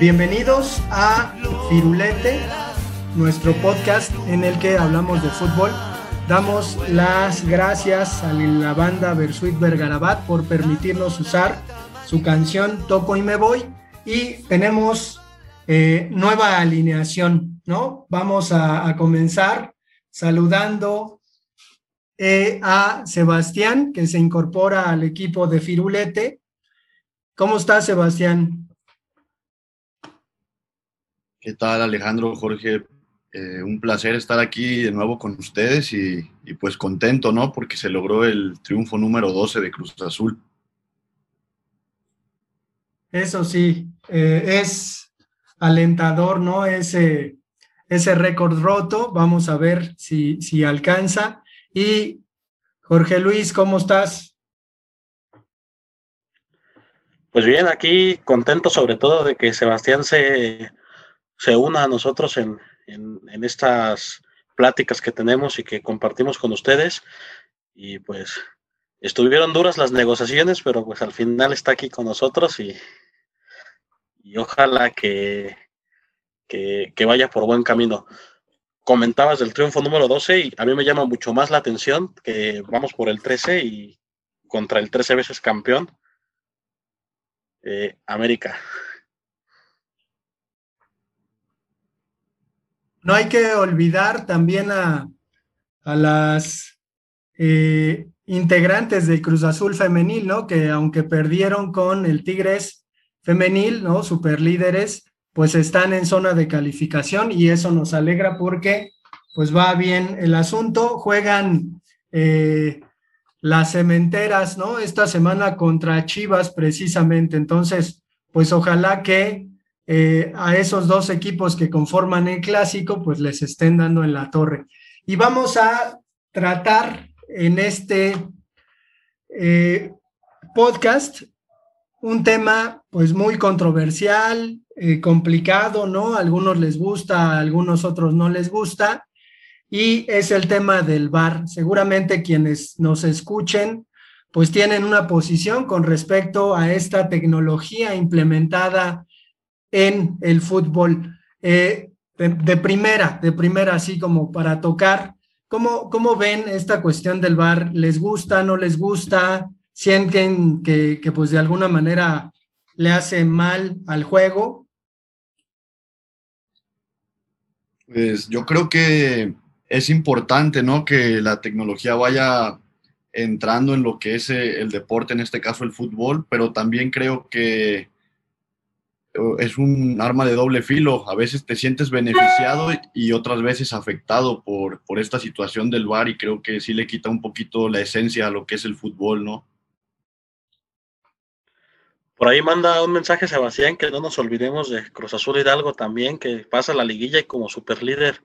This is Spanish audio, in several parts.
Bienvenidos a Firulete, nuestro podcast en el que hablamos de fútbol. Damos las gracias a la banda Versuit Vergarabat por permitirnos usar su canción Toco y me voy. Y tenemos eh, nueva alineación, ¿no? Vamos a, comenzar saludando eh, a Sebastián, que se incorpora al equipo de Firulete. ¿Cómo estás, Sebastián? ¿Qué tal Alejandro, Jorge? Eh, un placer estar aquí de nuevo con ustedes y, pues contento, ¿no? Porque se logró el triunfo número 12 de Cruz Azul. Eso sí, eh, es alentador, ¿no? Ese, ese récord roto. Vamos a ver si, si alcanza. Y Jorge Luis, ¿cómo estás? Pues bien, aquí contento sobre todo de que Sebastián se se una a nosotros en, estas pláticas que tenemos y que compartimos con ustedes. Y pues estuvieron duras las negociaciones, pero pues al final está aquí con nosotros y, y ojalá que, que, que, vaya por buen camino. Comentabas del triunfo número 12 y a mí me llama mucho más la atención que vamos por el 13 y contra el 13 veces campeón, eh, América. No hay que olvidar también a, las eh, integrantes de Cruz Azul Femenil, ¿no? Que aunque perdieron con el Tigres Femenil, ¿no? Superlíderes, pues están en zona de calificación y eso nos alegra porque pues va bien el asunto. Juegan eh, las cementeras, ¿no? Esta semana contra Chivas precisamente. Entonces, pues ojalá que eh, a esos dos equipos que conforman el clásico, pues les estén dando en la torre. Y vamos a tratar en este eh, podcast un tema pues muy controversial, eh, complicado, ¿no? A algunos les gusta, a algunos otros no les gusta, y es el tema del VAR. Seguramente quienes nos escuchen pues tienen una posición con respecto a esta tecnología implementada en el fútbol. Eh, de, primera, de primera, así como para tocar. ¿Cómo, ¿Cómo ven esta cuestión del VAR? ¿Les gusta, no les gusta? ¿Sienten que, que pues de alguna manera le hace mal al juego? Pues yo creo que es importante, ¿no? Que la tecnología vaya entrando en lo que es eh, el deporte, en este caso el fútbol, pero también creo que es un arma de doble filo. A veces te sientes beneficiado y otras veces afectado por, por esta situación del VAR y creo que sí le quita un poquito la esencia a lo que es el fútbol, ¿no? Por ahí manda un mensaje Sebastián que no nos olvidemos de Cruz Azul Hidalgo también, que pasa la liguilla y como super líder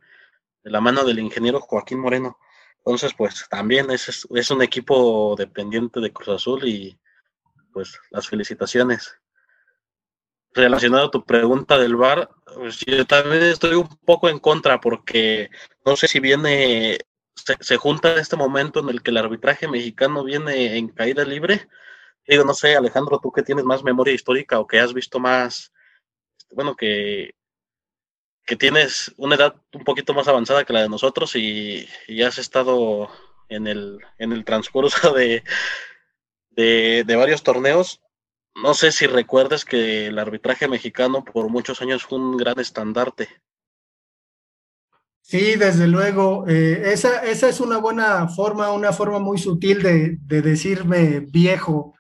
de la mano del ingeniero Joaquín Moreno. Entonces, pues también es, es un equipo dependiente de Cruz Azul y pues las felicitaciones relacionado a tu pregunta del VAR, pues yo también estoy un poco en contra porque no sé si viene, se, junta este momento en el que el arbitraje mexicano viene en caída libre. Digo, no sé, Alejandro, tú que tienes más memoria histórica o que has visto más, bueno, que, que tienes una edad un poquito más avanzada que la de nosotros y, has estado en el, en el transcurso de, de, de varios torneos, no sé si recuerdas que el arbitraje mexicano por muchos años fue un gran estandarte. Sí, desde luego. Eh, esa, esa, es una buena forma, una forma muy sutil de, decirme viejo,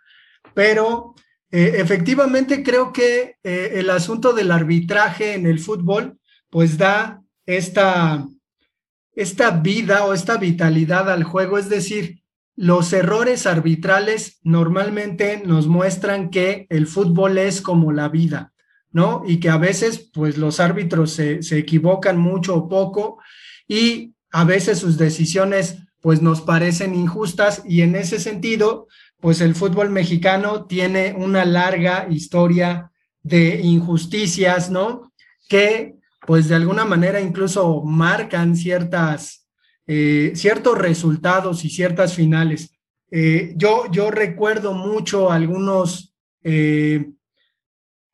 pero eh, efectivamente creo que eh, el asunto del arbitraje en el fútbol pues da esta, esta vida o esta vitalidad al juego, es decir, los errores arbitrales normalmente nos muestran que el fútbol es como la vida, ¿no? Y que a veces, pues los árbitros se, equivocan mucho o poco y a veces sus decisiones, pues nos parecen injustas y en ese sentido, pues el fútbol mexicano tiene una larga historia de injusticias, ¿no? Que pues de alguna manera incluso marcan ciertas eh, ciertos resultados y ciertas finales. Eh, yo, yo recuerdo mucho algunos, eh,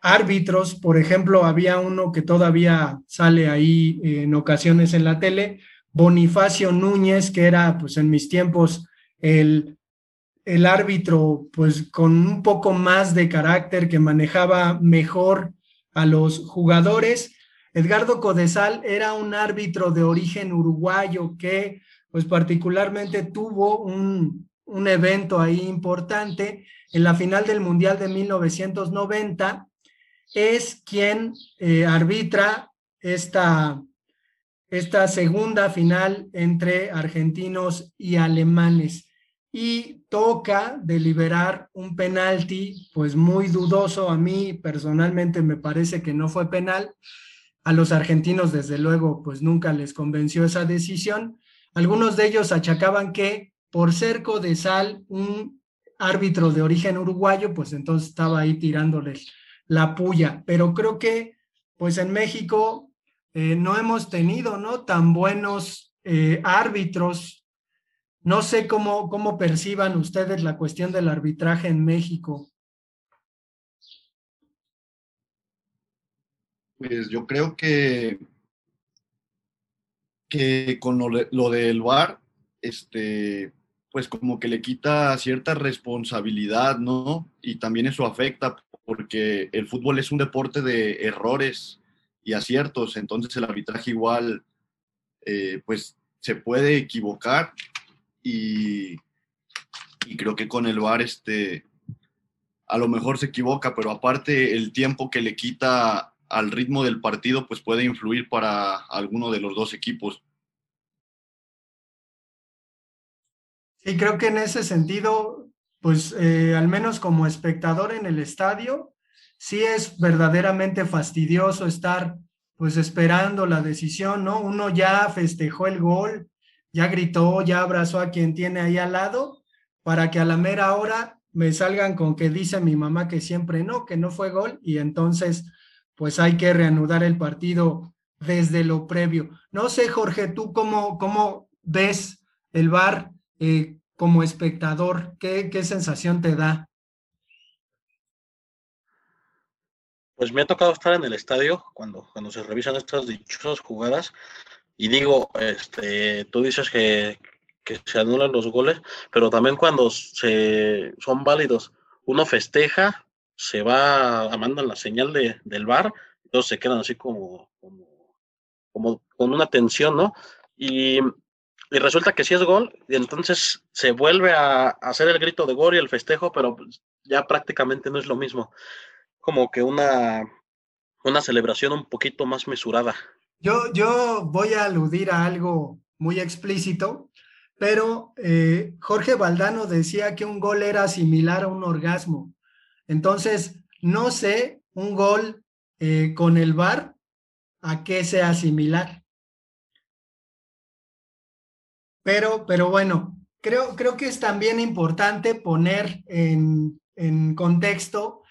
árbitros, por ejemplo, había uno que todavía sale ahí en ocasiones en la tele, Bonifacio Núñez, que era pues en mis tiempos el, el árbitro pues con un poco más de carácter, que manejaba mejor a los jugadores. Edgardo Codesal era un árbitro de origen uruguayo que pues particularmente tuvo un, un evento ahí importante en la final del Mundial de 1990 es quien eh, arbitra esta, esta segunda final entre argentinos y alemanes y toca deliberar un penalti, pues muy dudoso. A mí personalmente me parece que no fue penal. A los argentinos, desde luego, pues nunca les convenció esa decisión. Algunos de ellos achacaban que por cerco de sal, un árbitro de origen uruguayo, pues entonces estaba ahí tirándoles la puya. Pero creo que, pues en México eh, no hemos tenido, ¿no? Tan buenos eh, árbitros. No sé cómo, cómo perciban ustedes la cuestión del arbitraje en México. Pues yo creo que, que con lo, lo del VAR, este, pues como que le quita cierta responsabilidad, ¿no? Y también eso afecta porque el fútbol es un deporte de errores y aciertos, entonces el arbitraje igual, eh, pues se puede equivocar y, y, creo que con el VAR este, a lo mejor se equivoca, pero aparte el tiempo que le quita al ritmo del partido, pues puede influir para alguno de los dos equipos. Sí, creo que en ese sentido pues eh, al menos como espectador en el estadio, sí es verdaderamente fastidioso estar pues esperando la decisión, ¿no? Uno ya festejó el gol, ya gritó, ya abrazó a quien tiene ahí al lado, para que a la mera hora me salgan con que dice mi mamá que siempre no, que no fue gol, y entonces pues hay que reanudar el partido desde lo previo. No sé, Jorge, tú cómo, cómo ves el VAR, eh, como espectador? ¿Qué, qué sensación te da? Pues me ha tocado estar en el estadio cuando, cuando se revisan estas dichosas jugadas y digo, este, tú dices que, que se anulan los goles, pero también cuando se, son válidos, uno festeja, se va, mandan la señal de, del bar, todos se quedan así como, como, con una tensión, ¿no? Y y resulta que sí es gol, y entonces se vuelve a, hacer el grito de gol y el festejo, pero pues, ya prácticamente no es lo mismo. Como que una, una celebración un poquito más mesurada. Yo, yo voy a aludir a algo muy explícito, pero eh, Jorge Valdano decía que un gol era similar a un orgasmo. Entonces, no sé un gol eh, con el VAR a qué sea similar. Pero, pero bueno, creo, creo que es también importante poner en, en contexto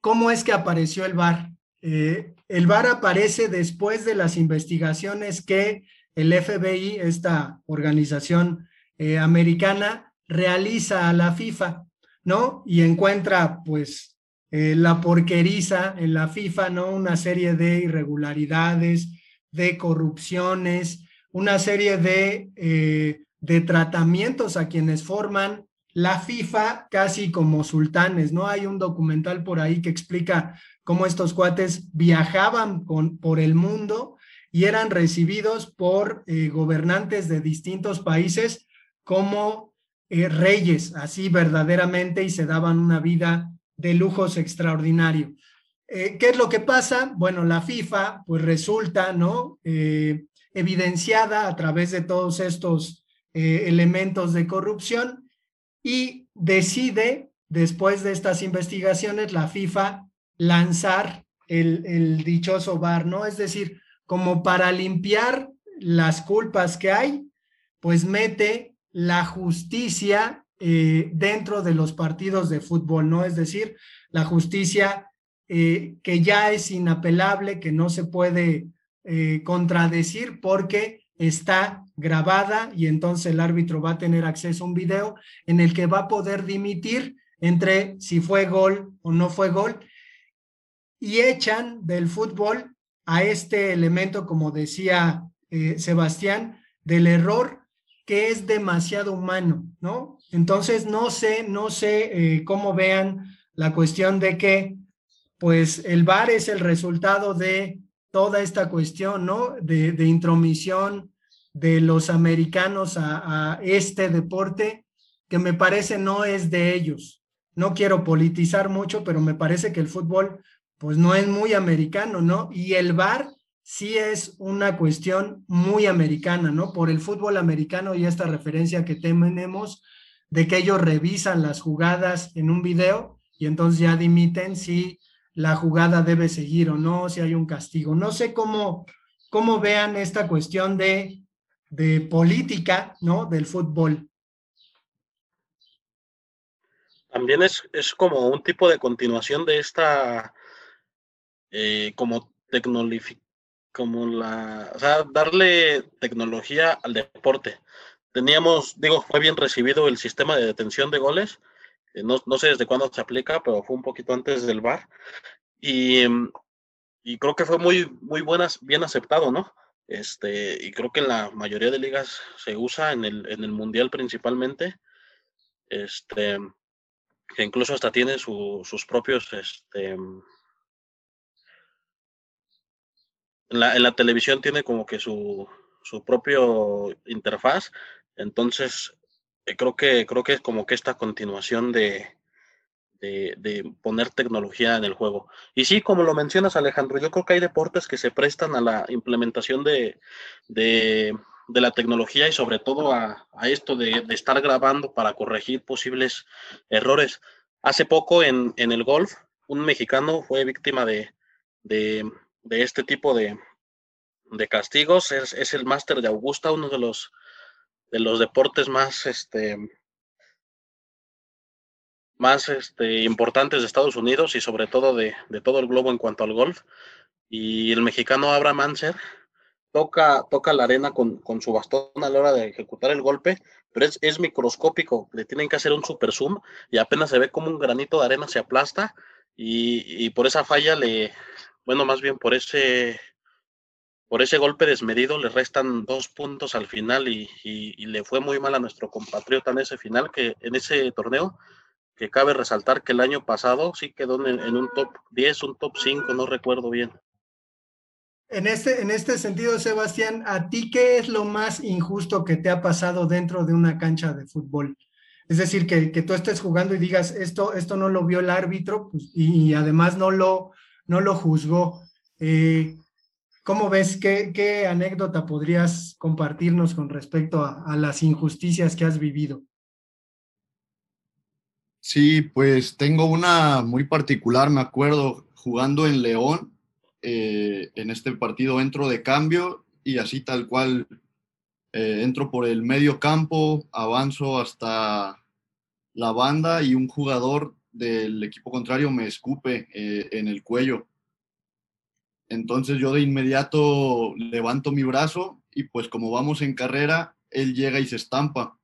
cómo es que apareció el VAR. Eh, el VAR aparece después de las investigaciones que el FBI, esta organización eh, americana, realiza a la FIFA, ¿no? Y encuentra, pues, eh, la porqueriza en la FIFA, ¿no? Una serie de irregularidades, de corrupciones, una serie de, eh, de tratamientos a quienes forman la FIFA casi como sultanes, ¿no? Hay un documental por ahí que explica cómo estos cuates viajaban con, por el mundo y eran recibidos por eh, gobernantes de distintos países como eh, reyes, así verdaderamente, y se daban una vida de lujos extraordinario. ¿Qué es lo que pasa? Bueno, la FIFA, pues resulta, ¿no? evidenciada a través de todos estos eh, elementos de corrupción y decide, después de estas investigaciones, la FIFA lanzar el, el dichoso bar, ¿no? Es decir, como para limpiar las culpas que hay, pues mete la justicia eh, dentro de los partidos de fútbol, ¿no? Es decir, la justicia eh, que ya es inapelable, que no se puede eh, contradecir porque está grabada y entonces el árbitro va a tener acceso a un video en el que va a poder dimitir entre si fue gol o no fue gol. y echan del fútbol a este elemento, como decía Sebastián, del error que es demasiado humano, ¿no? Entonces, no sé, no sé eh, cómo vean la cuestión de que, pues, el VAR es el resultado de toda esta cuestión, ¿no? De, intromisión de los americanos a, a este deporte, que me parece no es de ellos. No quiero politizar mucho, pero me parece que el fútbol, pues, no es muy americano, ¿no? Y el VAR sí es una cuestión muy americana, ¿no? Por el fútbol americano y esta referencia que tenemos de que ellos revisan las jugadas en un video y entonces ya dimiten si la jugada debe seguir o no, si hay un castigo. No sé cómo, cómo vean esta cuestión de, de política, ¿no? Del fútbol. También es, es como un tipo de continuación de esta, eh, como como la, o sea, darle tecnología al deporte. Teníamos, digo, fue bien recibido el sistema de detención de goles. Eh, no, no, sé desde cuándo se aplica, pero fue un poquito antes del VAR. Y, y creo que fue muy, muy buenas, bien aceptado, ¿no? Este, y creo que en la mayoría de ligas se usa en el, en el mundial principalmente. Este, que incluso hasta tiene sus propios, este, en la, televisión tiene como que su, su propio interfaz, entonces eh, creo que creo que es como que esta continuación de, de, poner tecnología en el juego. Y sí, como lo mencionas Alejandro, yo creo que hay deportes que se prestan a la implementación de, de, la tecnología y sobre todo a, esto de, estar grabando para corregir posibles errores. Hace poco en, en el golf, un mexicano fue víctima de, de este tipo de, de castigos. Es, es el máster de Augusta, uno de los, de los deportes más, este, más este, importantes de Estados Unidos y sobre todo de, de, todo el globo en cuanto al golf. Y el mexicano Abraham Manser toca, toca la arena con, con, su bastón a la hora de ejecutar el golpe, pero es, es, microscópico. Le tienen que hacer un super zoom y apenas se ve como un granito de arena se aplasta y, y por esa falla le, bueno, más bien por ese, por ese golpe desmedido le restan dos puntos al final y, le fue muy mal a nuestro compatriota en ese final, que en ese torneo, que cabe resaltar que el año pasado sí quedó en, un top 10, un top 5, no recuerdo bien. En este, en este sentido, Sebastián, ¿a ti qué es lo más injusto que te ha pasado dentro de una cancha de fútbol? Es decir, que, que tú estés jugando y digas, esto, esto no lo vio el árbitro pues, y, y además no lo, no lo juzgó. Eh, ¿Cómo ves? ¿Qué, anécdota podrías compartirnos con respecto a, las injusticias que has vivido? Sí, pues tengo una muy particular, me acuerdo, jugando en León, eh, en este partido entro de cambio y así tal cual eh, entro por el medio campo, avanzo hasta la banda y un jugador del equipo contrario me escupe eh, en el cuello. Entonces yo de inmediato levanto mi brazo y pues como vamos en carrera, él llega y se estampa.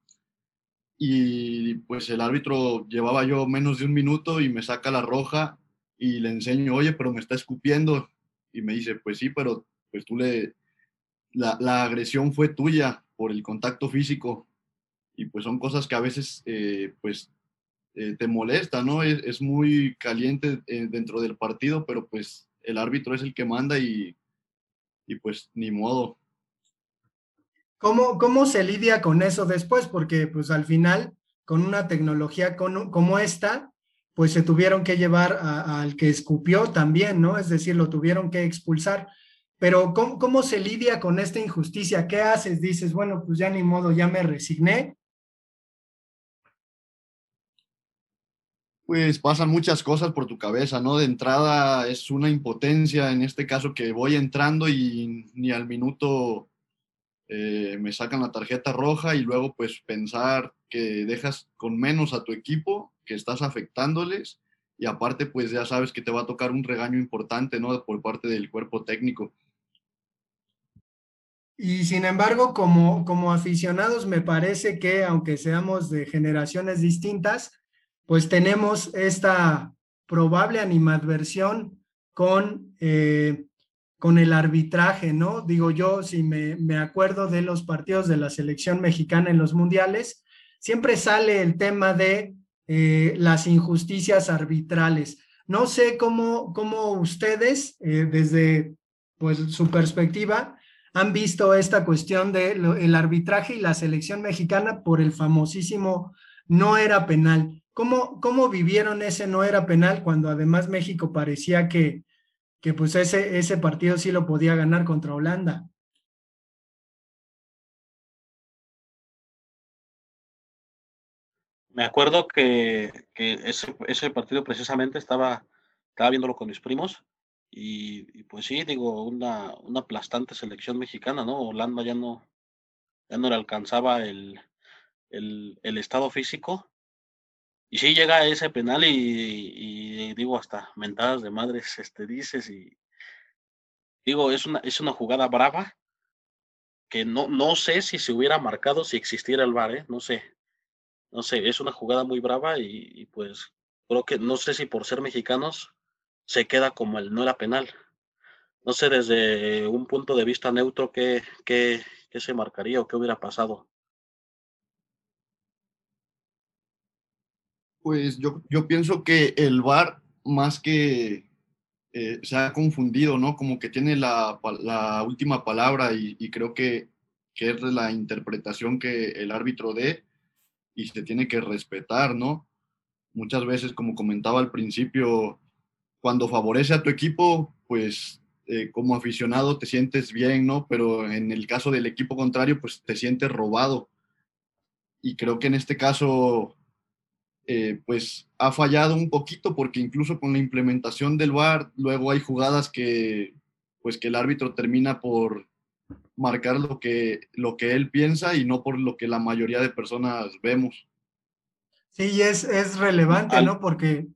Y pues el árbitro llevaba yo menos de un minuto y me saca la roja y le enseño, oye, pero me está escupiendo. Y me dice, pues sí, pero pues tú le, la, agresión fue tuya por el contacto físico. Y pues son cosas que a veces eh, pues eh, te molesta, ¿no? Es, muy caliente eh, dentro del partido, pero pues el árbitro es el que manda y, y pues ni modo. ¿Cómo, ¿Cómo se lidia con eso después? Porque pues al final, con una tecnología como esta, pues se tuvieron que llevar al que escupió también, ¿no? Es decir, lo tuvieron que expulsar. Pero ¿cómo, ¿cómo se lidia con esta injusticia? ¿Qué haces? Dices, bueno, pues ya ni modo, ya me resigné pues pasan muchas cosas por tu cabeza, ¿no? De entrada es una impotencia, en este caso que voy entrando y ni al minuto eh, me sacan la tarjeta roja y luego pues pensar que dejas con menos a tu equipo, que estás afectándoles y aparte pues ya sabes que te va a tocar un regaño importante, ¿no? Por parte del cuerpo técnico. Y sin embargo, como, como aficionados, me parece que aunque seamos de generaciones distintas, pues tenemos esta probable animadversión con, eh, con el arbitraje, ¿no? Digo yo, si me, me acuerdo de los partidos de la selección mexicana en los mundiales, siempre sale el tema de eh, las injusticias arbitrales. No sé cómo, cómo ustedes, eh, desde pues, su perspectiva, han visto esta cuestión del el arbitraje y la selección mexicana por el famosísimo no era penal. ¿Cómo, ¿Cómo vivieron ese no era penal cuando además México parecía que, que pues ese, ese partido sí lo podía ganar contra Holanda? Me acuerdo que, ese, ese, partido precisamente estaba, estaba viéndolo con mis primos y, pues sí, digo, una, una aplastante selección mexicana, ¿no? Holanda ya no, ya no le alcanzaba el, el estado físico y sí llega ese penal y, digo hasta mentadas de madres este dices y digo es una es una jugada brava que no no sé si se hubiera marcado si existiera el VAR, ¿eh? no sé. No sé, es una jugada muy brava y, pues creo que no sé si por ser mexicanos se queda como el no era penal. No sé desde un punto de vista neutro qué, qué, qué se marcaría o qué hubiera pasado. Pues yo, yo pienso que el VAR, más que eh, se ha confundido, ¿no? Como que tiene la, la última palabra y, creo que, que, es la interpretación que el árbitro dé y se tiene que respetar, ¿no? Muchas veces, como comentaba al principio, cuando favorece a tu equipo, pues eh, como aficionado te sientes bien, ¿no? Pero en el caso del equipo contrario, pues te sientes robado. Y creo que en este caso eh, pues ha fallado un poquito porque incluso con la implementación del VAR luego hay jugadas que pues que el árbitro termina por marcar lo que, lo que él piensa y no por lo que la mayoría de personas vemos. Sí, es, es relevante, ¿no? Porque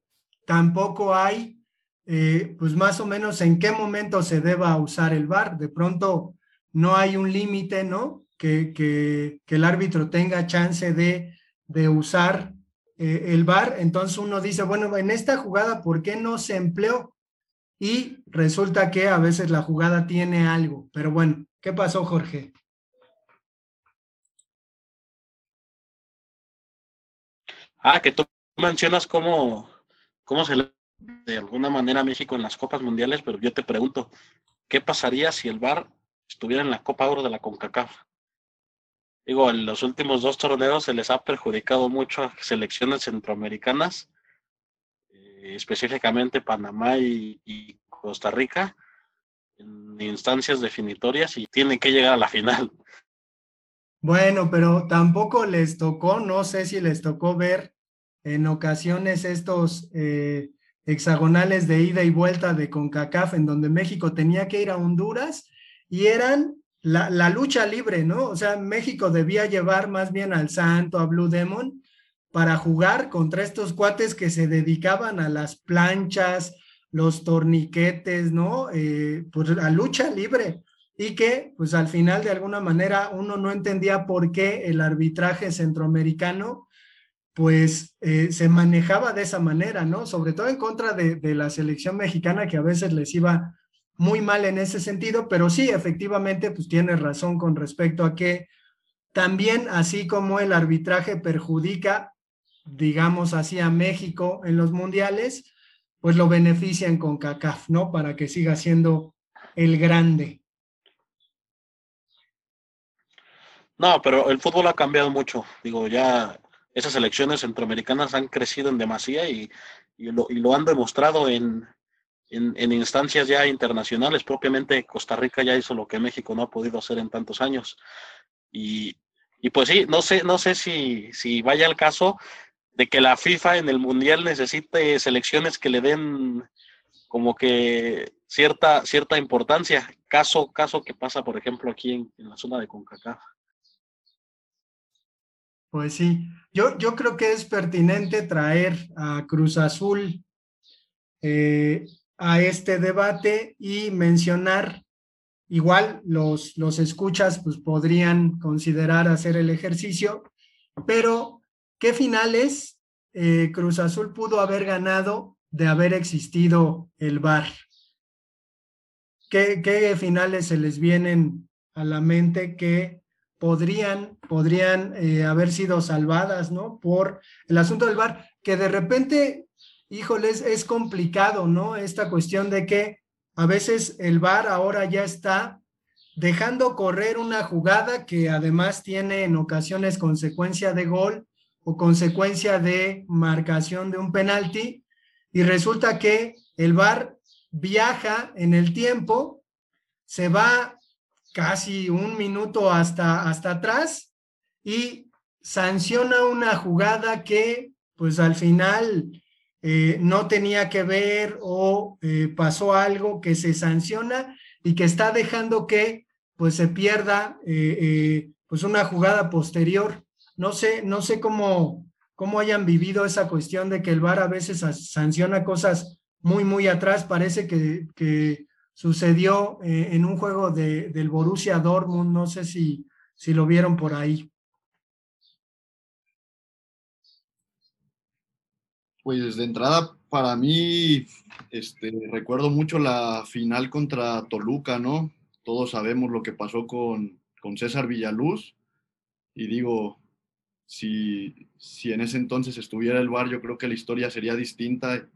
tampoco hay, eh, pues más o menos en qué momento se deba usar el VAR. De pronto no hay un límite, ¿no? Que, que, que, el árbitro tenga chance de, de usar eh, el VAR, entonces uno dice, bueno, en esta jugada, ¿por qué no se empleó? Y resulta que a veces la jugada tiene algo, pero bueno, ¿qué pasó, Jorge? Ah, que tú mencionas cómo, cómo se le de alguna manera México en las Copas Mundiales, pero yo te pregunto, ¿qué pasaría si el VAR estuviera en la Copa Oro de la CONCACAF? Digo, en los últimos dos torneos se les ha perjudicado mucho a selecciones centroamericanas, eh, específicamente Panamá y, Costa Rica, en instancias definitorias y tienen que llegar a la final. Bueno, pero tampoco les tocó, no sé si les tocó ver en ocasiones estos eh, hexagonales de ida y vuelta de CONCACAF, en donde México tenía que ir a Honduras y eran la, lucha libre, ¿no? O sea, México debía llevar más bien al Santo, a Blue Demon, para jugar contra estos cuates que se dedicaban a las planchas, los torniquetes, ¿no? Eh, pues la lucha libre. Y que, pues al final, de alguna manera, uno no entendía por qué el arbitraje centroamericano, pues eh, se manejaba de esa manera, ¿no? Sobre todo en contra de, de la selección mexicana, que a veces les iba muy mal en ese sentido, pero sí, efectivamente, pues tiene razón con respecto a que también, así como el arbitraje perjudica, digamos así, a México en los mundiales, pues lo benefician con CACAF, ¿no? Para que siga siendo el grande. No, pero el fútbol ha cambiado mucho. Digo, ya esas elecciones centroamericanas han crecido en demasía y, lo, y lo han demostrado en, en, instancias ya internacionales, propiamente Costa Rica ya hizo lo que México no ha podido hacer en tantos años. Y, pues sí, no sé, no sé si, si vaya el caso de que la FIFA en el Mundial necesite selecciones que le den como que cierta, cierta importancia, caso, caso que pasa, por ejemplo, aquí en, la zona de CONCACAF. Pues sí, yo, yo creo que es pertinente traer a Cruz Azul eh, a este debate y mencionar, igual los, los escuchas pues podrían considerar hacer el ejercicio, pero ¿qué finales eh, Cruz Azul pudo haber ganado de haber existido el VAR? ¿qué, finales se les vienen a la mente que podrían, podrían eh, haber sido salvadas, ¿no? Por el asunto del VAR, que de repente, híjoles, es complicado, ¿no? Esta cuestión de que a veces el VAR ahora ya está dejando correr una jugada que además tiene en ocasiones consecuencia de gol o consecuencia de marcación de un penalti y resulta que el VAR viaja en el tiempo, se va casi un minuto hasta, hasta atrás y sanciona una jugada que pues al final eh, no tenía que ver o eh, pasó algo que se sanciona y que está dejando que pues se pierda eh, pues una jugada posterior. No sé, no sé cómo, cómo hayan vivido esa cuestión de que el VAR a veces sanciona cosas muy, muy atrás. Parece que, que sucedió en un juego de, del Borussia Dortmund. No sé si, si lo vieron por ahí. Pues de entrada, para mí, este, recuerdo mucho la final contra Toluca, ¿no? Todos sabemos lo que pasó con, con César Villaluz. Y digo, si, si en ese entonces estuviera el bar, yo creo que la historia sería distinta.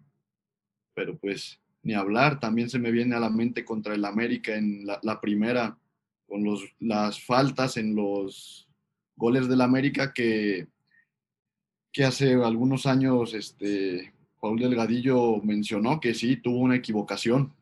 Pero pues ni hablar, también se me viene a la mente contra el América en la, la primera, con los, las faltas en los goles del América que que hace algunos años este, Paul Delgadillo mencionó que sí, tuvo una equivocación.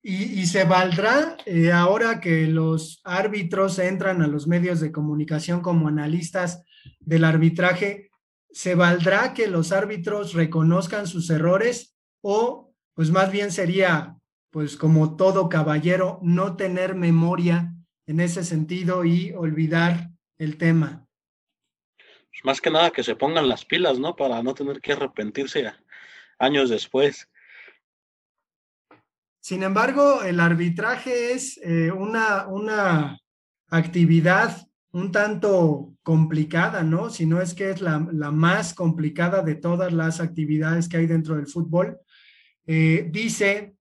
Y, se valdrá eh, ahora que los árbitros entran a los medios de comunicación como analistas del arbitraje, ¿se valdrá que los árbitros reconozcan sus errores o pues más bien sería pues como todo caballero no tener memoria en ese sentido y olvidar el tema. Pues más que nada que se pongan las pilas, ¿no? Para no tener que arrepentirse años después. Sin embargo, el arbitraje es eh, una, una actividad un tanto complicada, ¿no? Si no es que es la, la, más complicada de todas las actividades que hay dentro del fútbol. Eh, dice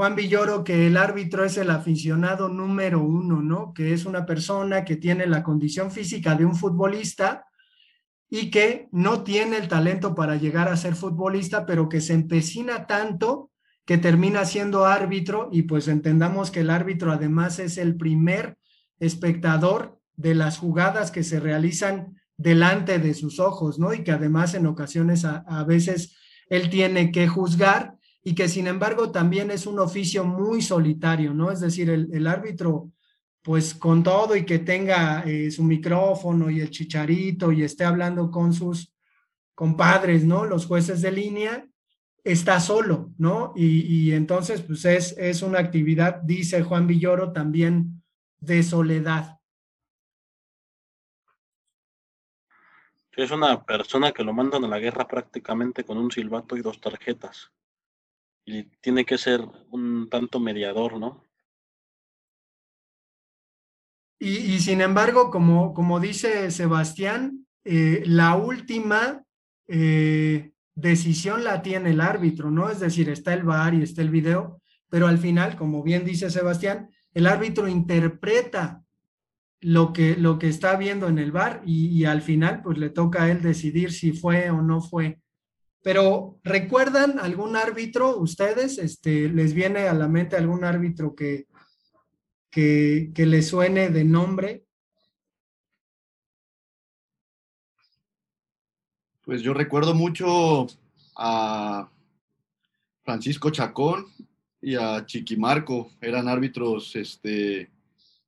Juan Villoro que el árbitro es el aficionado número uno, ¿no? Que es una persona que tiene la condición física de un futbolista y que no tiene el talento para llegar a ser futbolista, pero que se empecina tanto que termina siendo árbitro y pues entendamos que el árbitro además es el primer espectador de las jugadas que se realizan delante de sus ojos, ¿no? Y que además en ocasiones a, a veces él tiene que juzgar y que sin embargo también es un oficio muy solitario, ¿no? Es decir, el, árbitro, pues con todo y que tenga eh, su micrófono y el chicharito y esté hablando con sus compadres, ¿no? Los jueces de línea, está solo, ¿no? Y, entonces, pues es, es una actividad, dice Juan Villoro, también de soledad. Es una persona que lo mandan a la guerra prácticamente con un silbato y dos tarjetas y tiene que ser un tanto mediador, ¿no? Y, sin embargo, como, como dice Sebastián, eh, la última eh, decisión la tiene el árbitro, ¿no? Es decir, está el VAR y está el video, pero al final, como bien dice Sebastián, el árbitro interpreta lo que, lo que está viendo en el VAR y, y al final, pues le toca a él decidir si fue o no fue pero ¿recuerdan algún árbitro ustedes? Este, ¿Les viene a la mente algún árbitro que, que, que le suene de nombre? Pues yo recuerdo mucho a Francisco Chacón y a Chiquimarco. Eran árbitros este,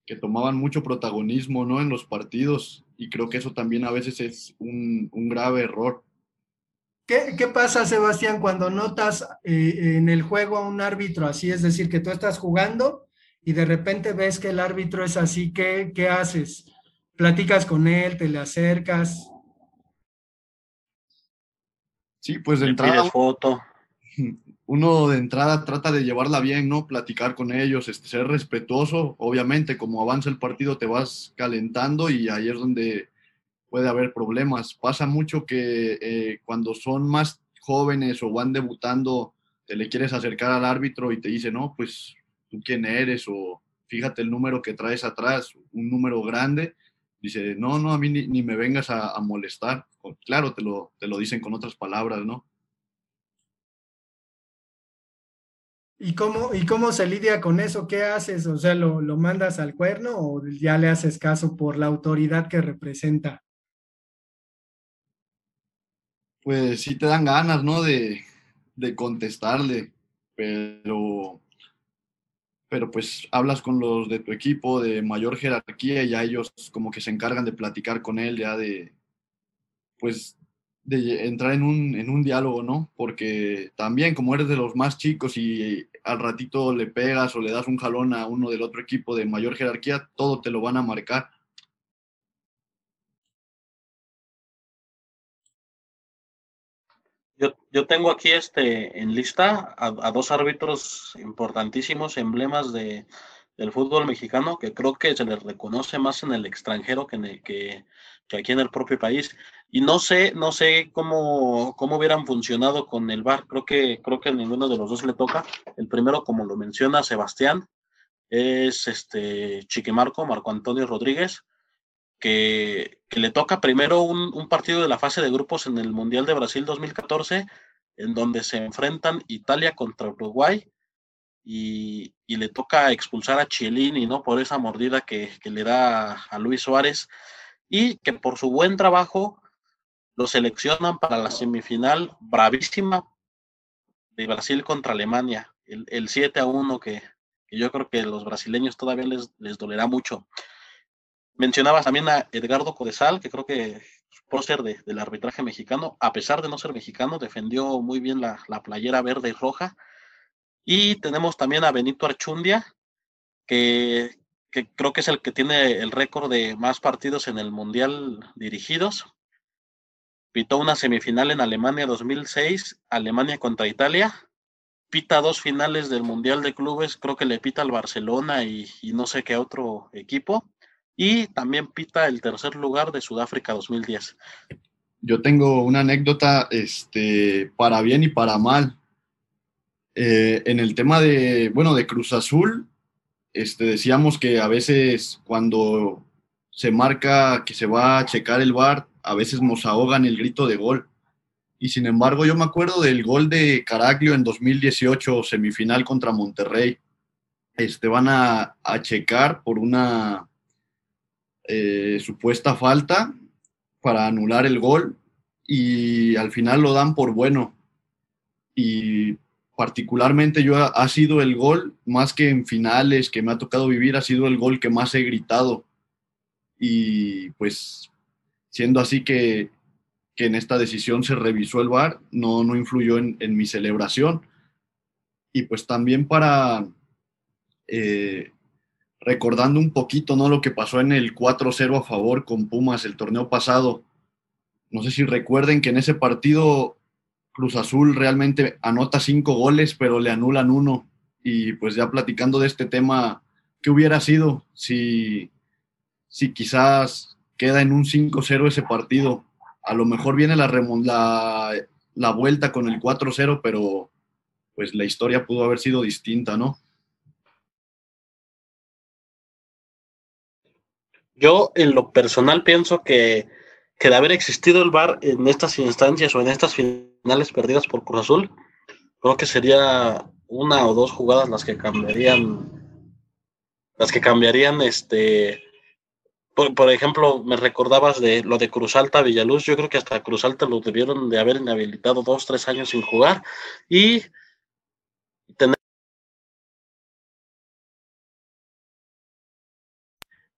que tomaban mucho protagonismo ¿no? en los partidos y creo que eso también a veces es un, un grave error. ¿Qué, pasa, Sebastián, cuando notas eh, en el juego a un árbitro así? Es decir, que tú estás jugando y de repente ves que el árbitro es así, ¿qué, qué haces? ¿Platicas con él? ¿Te le acercas? Sí, pues de entrada. Foto. Uno de entrada trata de llevarla bien, ¿no? Platicar con ellos, este, ser respetuoso. Obviamente, como avanza el partido, te vas calentando y ahí es donde puede haber problemas. Pasa mucho que eh, cuando son más jóvenes o van debutando te le quieres acercar al árbitro y te dice, no, pues tú quién eres o fíjate el número que traes atrás, un número grande, dice, no, no, a mí ni, me vengas a, molestar. Claro, te lo, te lo dicen con otras palabras, ¿no? ¿Y cómo, ¿Y cómo se lidia con eso? ¿Qué haces? O sea, ¿lo, ¿lo mandas al cuerno o ya le haces caso por la autoridad que representa? Pues sí te dan ganas, ¿no? De, de contestarle, pero pero pues hablas con los de tu equipo de mayor jerarquía y ya ellos como que se encargan de platicar con él, ya de, pues, de entrar en un, en un diálogo, ¿no? Porque también como eres de los más chicos y al ratito le pegas o le das un jalón a uno del otro equipo de mayor jerarquía, todo te lo van a marcar. Yo, tengo aquí este en lista a, dos árbitros importantísimos, emblemas de, del fútbol mexicano, que creo que se les reconoce más en el extranjero que, en que, aquí en el propio país. Y no sé, no sé cómo, cómo hubieran funcionado con el VAR. Creo que, creo que a ninguno de los dos le toca. El primero, como lo menciona Sebastián, es este Chiquimarco, Marco Antonio Rodríguez que, le toca primero un, partido de la fase de grupos en el Mundial de Brasil 2014, en donde se enfrentan Italia contra Uruguay y, le toca expulsar a Chiellini, ¿no? Por esa mordida que, le da a Luis Suárez y que por su buen trabajo lo seleccionan para la semifinal bravísima de Brasil contra Alemania, el, 7 a 1 que, yo creo que los brasileños todavía les, les dolerá mucho. Mencionabas también a Edgardo Codesal, que creo que por ser del arbitraje mexicano, a pesar de no ser mexicano, defendió muy bien la, playera verde y roja. Y tenemos también a Benito Archundia, que, creo que es el que tiene el récord de más partidos en el Mundial dirigidos. Pitó una semifinal en Alemania 2006, Alemania contra Italia. Pita dos finales del Mundial de Clubes, creo que le pita al Barcelona y no sé qué otro equipo y también pita el tercer lugar de Sudáfrica 2010. Yo tengo una anécdota este, para bien y para mal. Eh, en el tema de, bueno, de Cruz Azul, este, decíamos que a veces cuando se marca que se va a checar el bar, a veces nos ahogan el grito de gol. Y sin embargo, yo me acuerdo del gol de Caraglio en 2018, semifinal contra Monterrey. Este, van a, a checar por una, eh, supuesta falta para anular el gol y al final lo dan por bueno. Y particularmente yo ha, sido el gol, más que en finales que me ha tocado vivir, ha sido el gol que más he gritado. Y pues siendo así que, en esta decisión se revisó el VAR, no, no influyó en, mi celebración. Y pues también para eh, recordando un poquito, ¿no? Lo que pasó en el 4-0 a favor con Pumas el torneo pasado. No sé si recuerden que en ese partido Cruz Azul realmente anota cinco goles, pero le anulan uno. Y pues ya platicando de este tema, ¿qué hubiera sido si, si quizás queda en un 5-0 ese partido? A lo mejor viene la, la, la vuelta con el 4-0, pero pues la historia pudo haber sido distinta, ¿no? Yo en lo personal pienso que, que de haber existido el VAR en estas instancias o en estas finales perdidas por Cruz Azul, creo que sería una o dos jugadas las que cambiarían, las que cambiarían este, por, ejemplo, me recordabas de lo de Cruz Alta Villaluz, yo creo que hasta Cruz Alta lo debieron de haber inhabilitado dos, tres años sin jugar. Y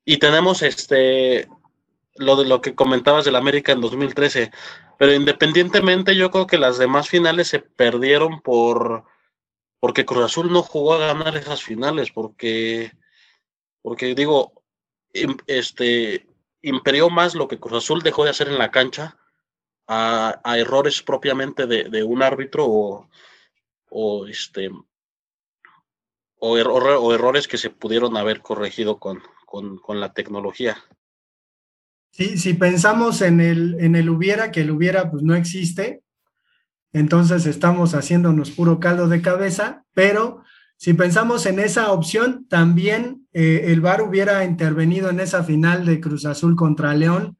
Y tenemos este lo de lo que comentabas del América en 2013, pero independientemente yo creo que las demás finales se perdieron por porque Cruz Azul no jugó a ganar esas finales porque porque digo este imperió más lo que Cruz Azul dejó de hacer en la cancha a, errores propiamente de, un árbitro o, o este o, o errores que se pudieron haber corregido con, con, la tecnología. Si pensamos en el, en el hubiera, que el hubiera pues no existe, entonces estamos haciéndonos puro caldo de cabeza, pero si pensamos en esa opción, también eh, el VAR hubiera intervenido en esa final de Cruz Azul contra León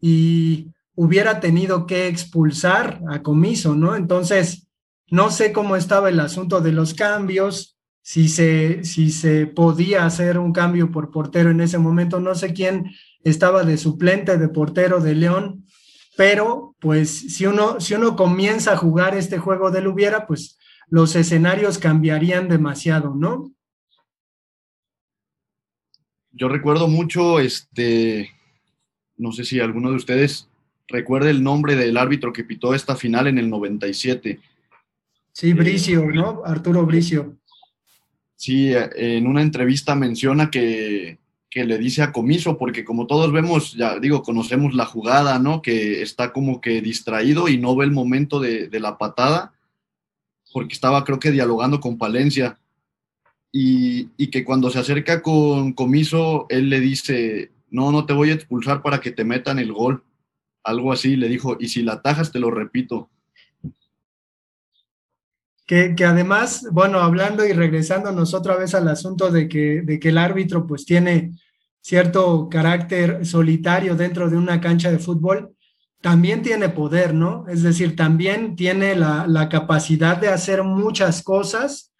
y hubiera tenido que expulsar a Comiso, ¿no? Entonces, no sé cómo estaba el asunto de los cambios, si se, si se podía hacer un cambio por portero en ese momento, no sé quién estaba de suplente de portero de León, pero pues si uno, si uno comienza a jugar este juego del hubiera, pues los escenarios cambiarían demasiado, ¿no? Yo recuerdo mucho, este, no sé si alguno de ustedes recuerde el nombre del árbitro que pitó esta final en el 97. Sí, Bricio, ¿no? Arturo Bricio. Sí, en una entrevista menciona que, le dice a Comiso, porque como todos vemos, ya digo, conocemos la jugada, ¿no? Que está como que distraído y no ve el momento de, la patada porque estaba creo que dialogando con Palencia, y, que cuando se acerca con Comiso, él le dice, no, no te voy a expulsar para que te metan el gol. Algo así, le dijo, y si la atajas, te lo repito. Que, además, bueno, hablando y regresándonos otra vez al asunto de que, de que el árbitro pues tiene cierto carácter solitario dentro de una cancha de fútbol, también tiene poder, ¿no? Es decir, también tiene la, capacidad de hacer muchas cosas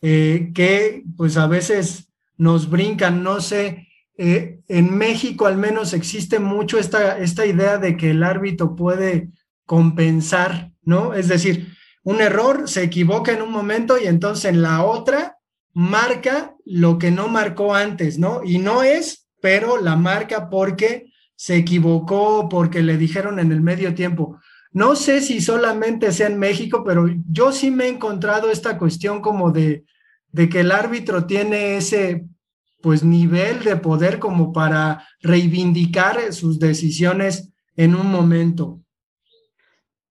eh, que pues a veces nos brincan, no sé, eh, en México al menos existe mucho esta, esta idea de que el árbitro puede compensar, ¿no? Es decir, un error se equivoca en un momento y entonces en la otra marca lo que no marcó antes, ¿no? Y no es, pero la marca porque se equivocó porque le dijeron en el medio tiempo. No sé si solamente sea en México, pero yo sí me he encontrado esta cuestión como de, de que el árbitro tiene ese pues nivel de poder como para reivindicar sus decisiones en un momento.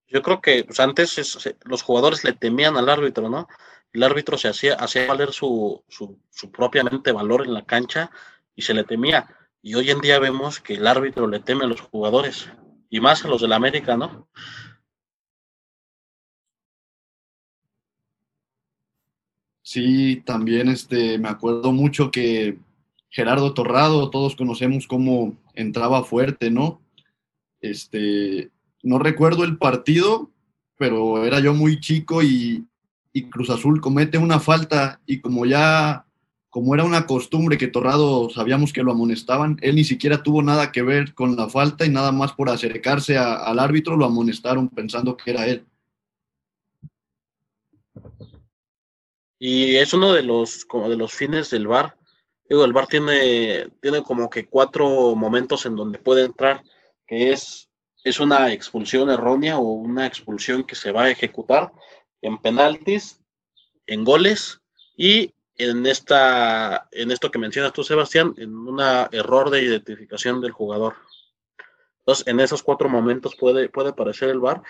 Yo creo que pues, antes los jugadores le temían al árbitro, ¿no? El árbitro se hacía, hacía valer su, su, su propiamente valor en la cancha y se le temía. Y hoy en día vemos que el árbitro le teme a los jugadores y más a los del América, ¿no? Sí, también este, me acuerdo mucho que Gerardo Torrado, todos conocemos cómo entraba fuerte, ¿no? Este, no recuerdo el partido, pero era yo muy chico y, Cruz Azul comete una falta y como ya como era una costumbre que Torrado sabíamos que lo amonestaban, él ni siquiera tuvo nada que ver con la falta y nada más por acercarse al árbitro lo amonestaron pensando que era él. Y es uno de los, como de los fines del bar. Digo, el bar tiene, tiene como que cuatro momentos en donde puede entrar, que es, es una expulsión errónea o una expulsión que se va a ejecutar en penaltis, en goles y en, esta, en esto que mencionas tú, Sebastián, en un error de identificación del jugador. Entonces, en esos cuatro momentos puede, puede aparecer el VAR.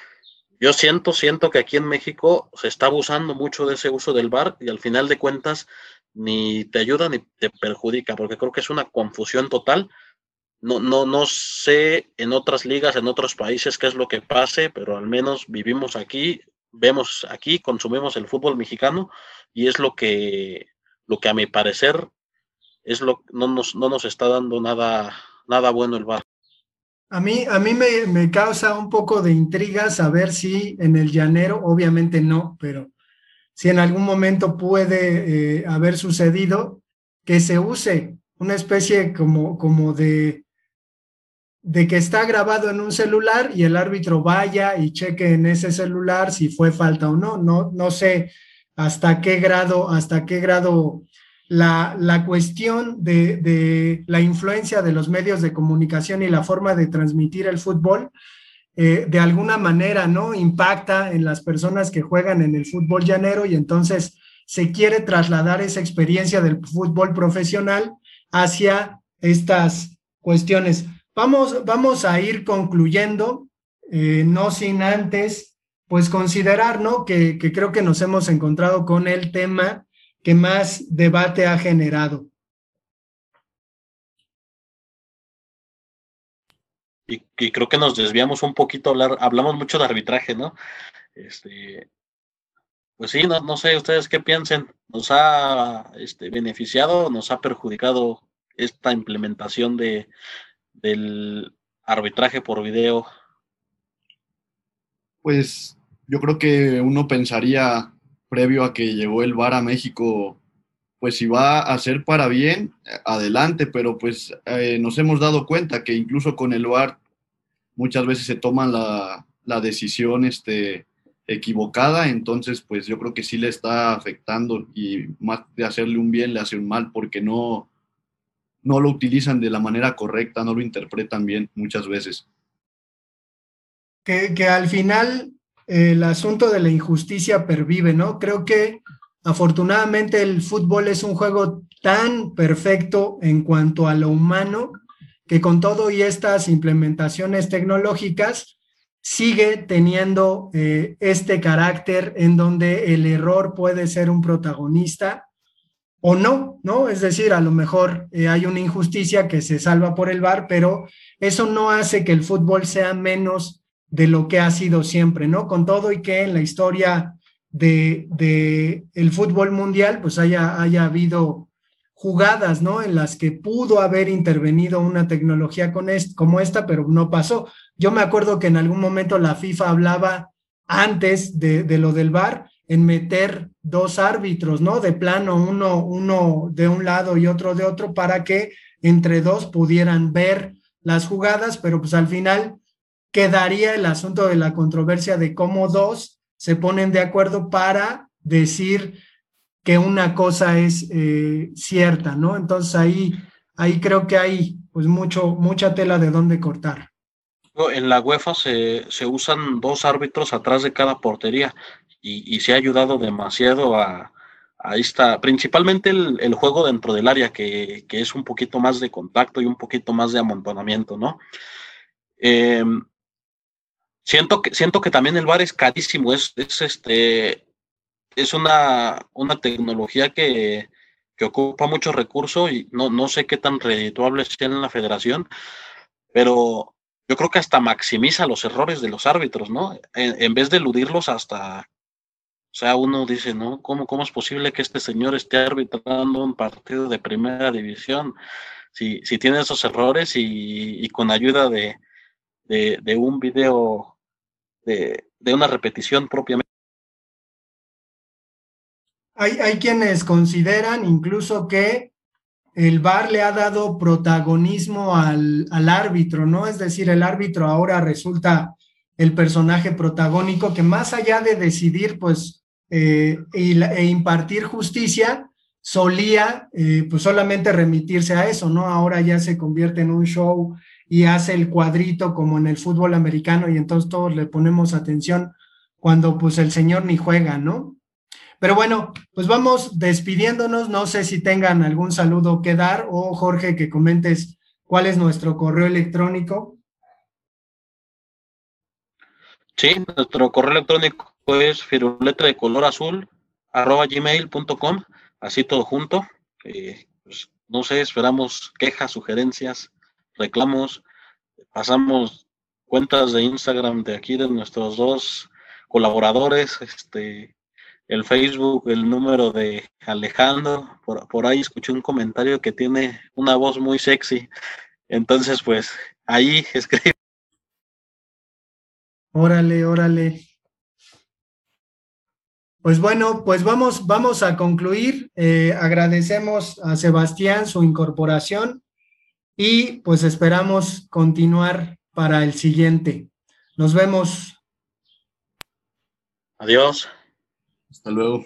Yo siento, siento que aquí en México se está abusando mucho de ese uso del VAR y al final de cuentas ni te ayuda ni te perjudica, porque creo que es una confusión total. No, no, no sé en otras ligas, en otros países qué es lo que pase, pero al menos vivimos aquí, vemos aquí, consumimos el fútbol mexicano y es lo que lo que a mi parecer es lo no nos, no nos está dando nada, nada bueno el VAR. A mí, a mí me, causa un poco de intriga saber si en el llanero, obviamente no, pero si en algún momento puede eh, haber sucedido que se use una especie como, como de, de que está grabado en un celular y el árbitro vaya y cheque en ese celular si fue falta o no. No, no sé hasta qué grado, hasta qué grado la, la cuestión de, de, la influencia de los medios de comunicación y la forma de transmitir el fútbol, eh, de alguna manera, ¿no? Impacta en las personas que juegan en el fútbol llanero y entonces se quiere trasladar esa experiencia del fútbol profesional hacia estas cuestiones. Vamos, vamos a ir concluyendo, eh, no sin antes pues considerar, ¿no? Que, creo que nos hemos encontrado con el tema que más debate ha generado. Y, creo que nos desviamos un poquito, hablar, hablamos mucho de arbitraje, ¿no? Este, pues sí, no, no sé ustedes qué piensen. ¿Nos ha este, beneficiado o nos ha perjudicado esta implementación de, del arbitraje por video? Pues yo creo que uno pensaría, previo a que llegó el VAR a México, pues si va a ser para bien, adelante, pero pues eh, nos hemos dado cuenta que incluso con el VAR muchas veces se toma la, la decisión este, equivocada, entonces pues yo creo que sí le está afectando y más de hacerle un bien le hace un mal porque no, no lo utilizan de la manera correcta, no lo interpretan bien muchas veces. Que, al final el asunto de la injusticia pervive, ¿no? Creo que afortunadamente el fútbol es un juego tan perfecto en cuanto a lo humano que con todo y estas implementaciones tecnológicas sigue teniendo eh, este carácter en donde el error puede ser un protagonista o no, ¿no? Es decir, a lo mejor eh, hay una injusticia que se salva por el VAR, pero eso no hace que el fútbol sea menos de lo que ha sido siempre, ¿no? Con todo y que en la historia de, de el fútbol mundial, pues haya, haya habido jugadas, ¿no? En las que pudo haber intervenido una tecnología con como esta, pero no pasó. Yo me acuerdo que en algún momento la FIFA hablaba antes de, de lo del VAR en meter dos árbitros, ¿no? De plano, uno, uno de un lado y otro de otro, para que entre dos pudieran ver las jugadas, pero pues al final quedaría el asunto de la controversia de cómo dos se ponen de acuerdo para decir que una cosa es eh, cierta, ¿no? Entonces ahí, ahí creo que hay pues mucho, mucha tela de dónde cortar. En la UEFA se, se usan dos árbitros atrás de cada portería y, y se ha ayudado demasiado a, a esta, principalmente el, el, juego dentro del área, que, que, es un poquito más de contacto y un poquito más de amontonamiento, ¿no? Eh, Siento que, siento que también el bar es carísimo, es, es este, es una, una tecnología que, que ocupa mucho recurso y no, no sé qué tan redituable sea en la federación, pero yo creo que hasta maximiza los errores de los árbitros, ¿no? En, vez de eludirlos hasta, o sea, uno dice, ¿no? ¿Cómo, ¿Cómo es posible que este señor esté arbitrando un partido de primera división si, si tiene esos errores y, y con ayuda de, de, de un video de, de una repetición propiamente. Hay, hay, quienes consideran incluso que el VAR le ha dado protagonismo al, al, árbitro, ¿no? Es decir, el árbitro ahora resulta el personaje protagónico que más allá de decidir, pues, eh, e impartir justicia, solía, eh, pues, solamente remitirse a eso, ¿no? Ahora ya se convierte en un show y hace el cuadrito como en el fútbol americano y entonces todos le ponemos atención cuando pues el señor ni juega, ¿no? Pero bueno, pues vamos despidiéndonos, no sé si tengan algún saludo que dar o Jorge que comentes cuál es nuestro correo electrónico. Sí, nuestro correo electrónico es firuleta de color azul arroba gmail.com, así todo junto. Eh, pues, no sé, esperamos quejas, sugerencias, reclamos, pasamos cuentas de Instagram de aquí de nuestros dos colaboradores, este, el Facebook, el número de Alejandro, por, por ahí escuché un comentario que tiene una voz muy sexy, entonces pues ahí escribe. Órale, órale. Pues bueno, pues vamos, vamos a concluir. Eh, agradecemos a Sebastián su incorporación y pues esperamos continuar para el siguiente. Nos vemos. Adiós. Hasta luego.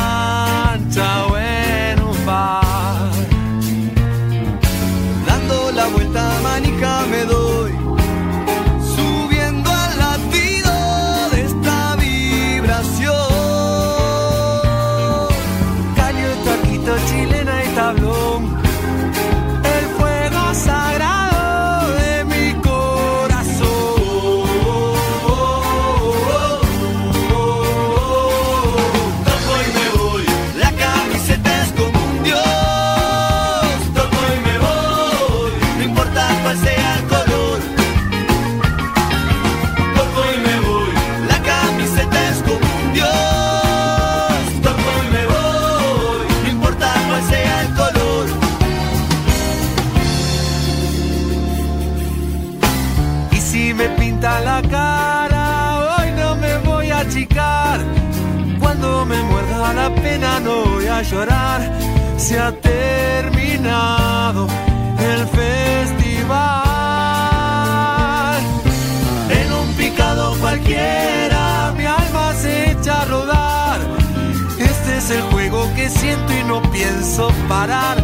Pienso parar.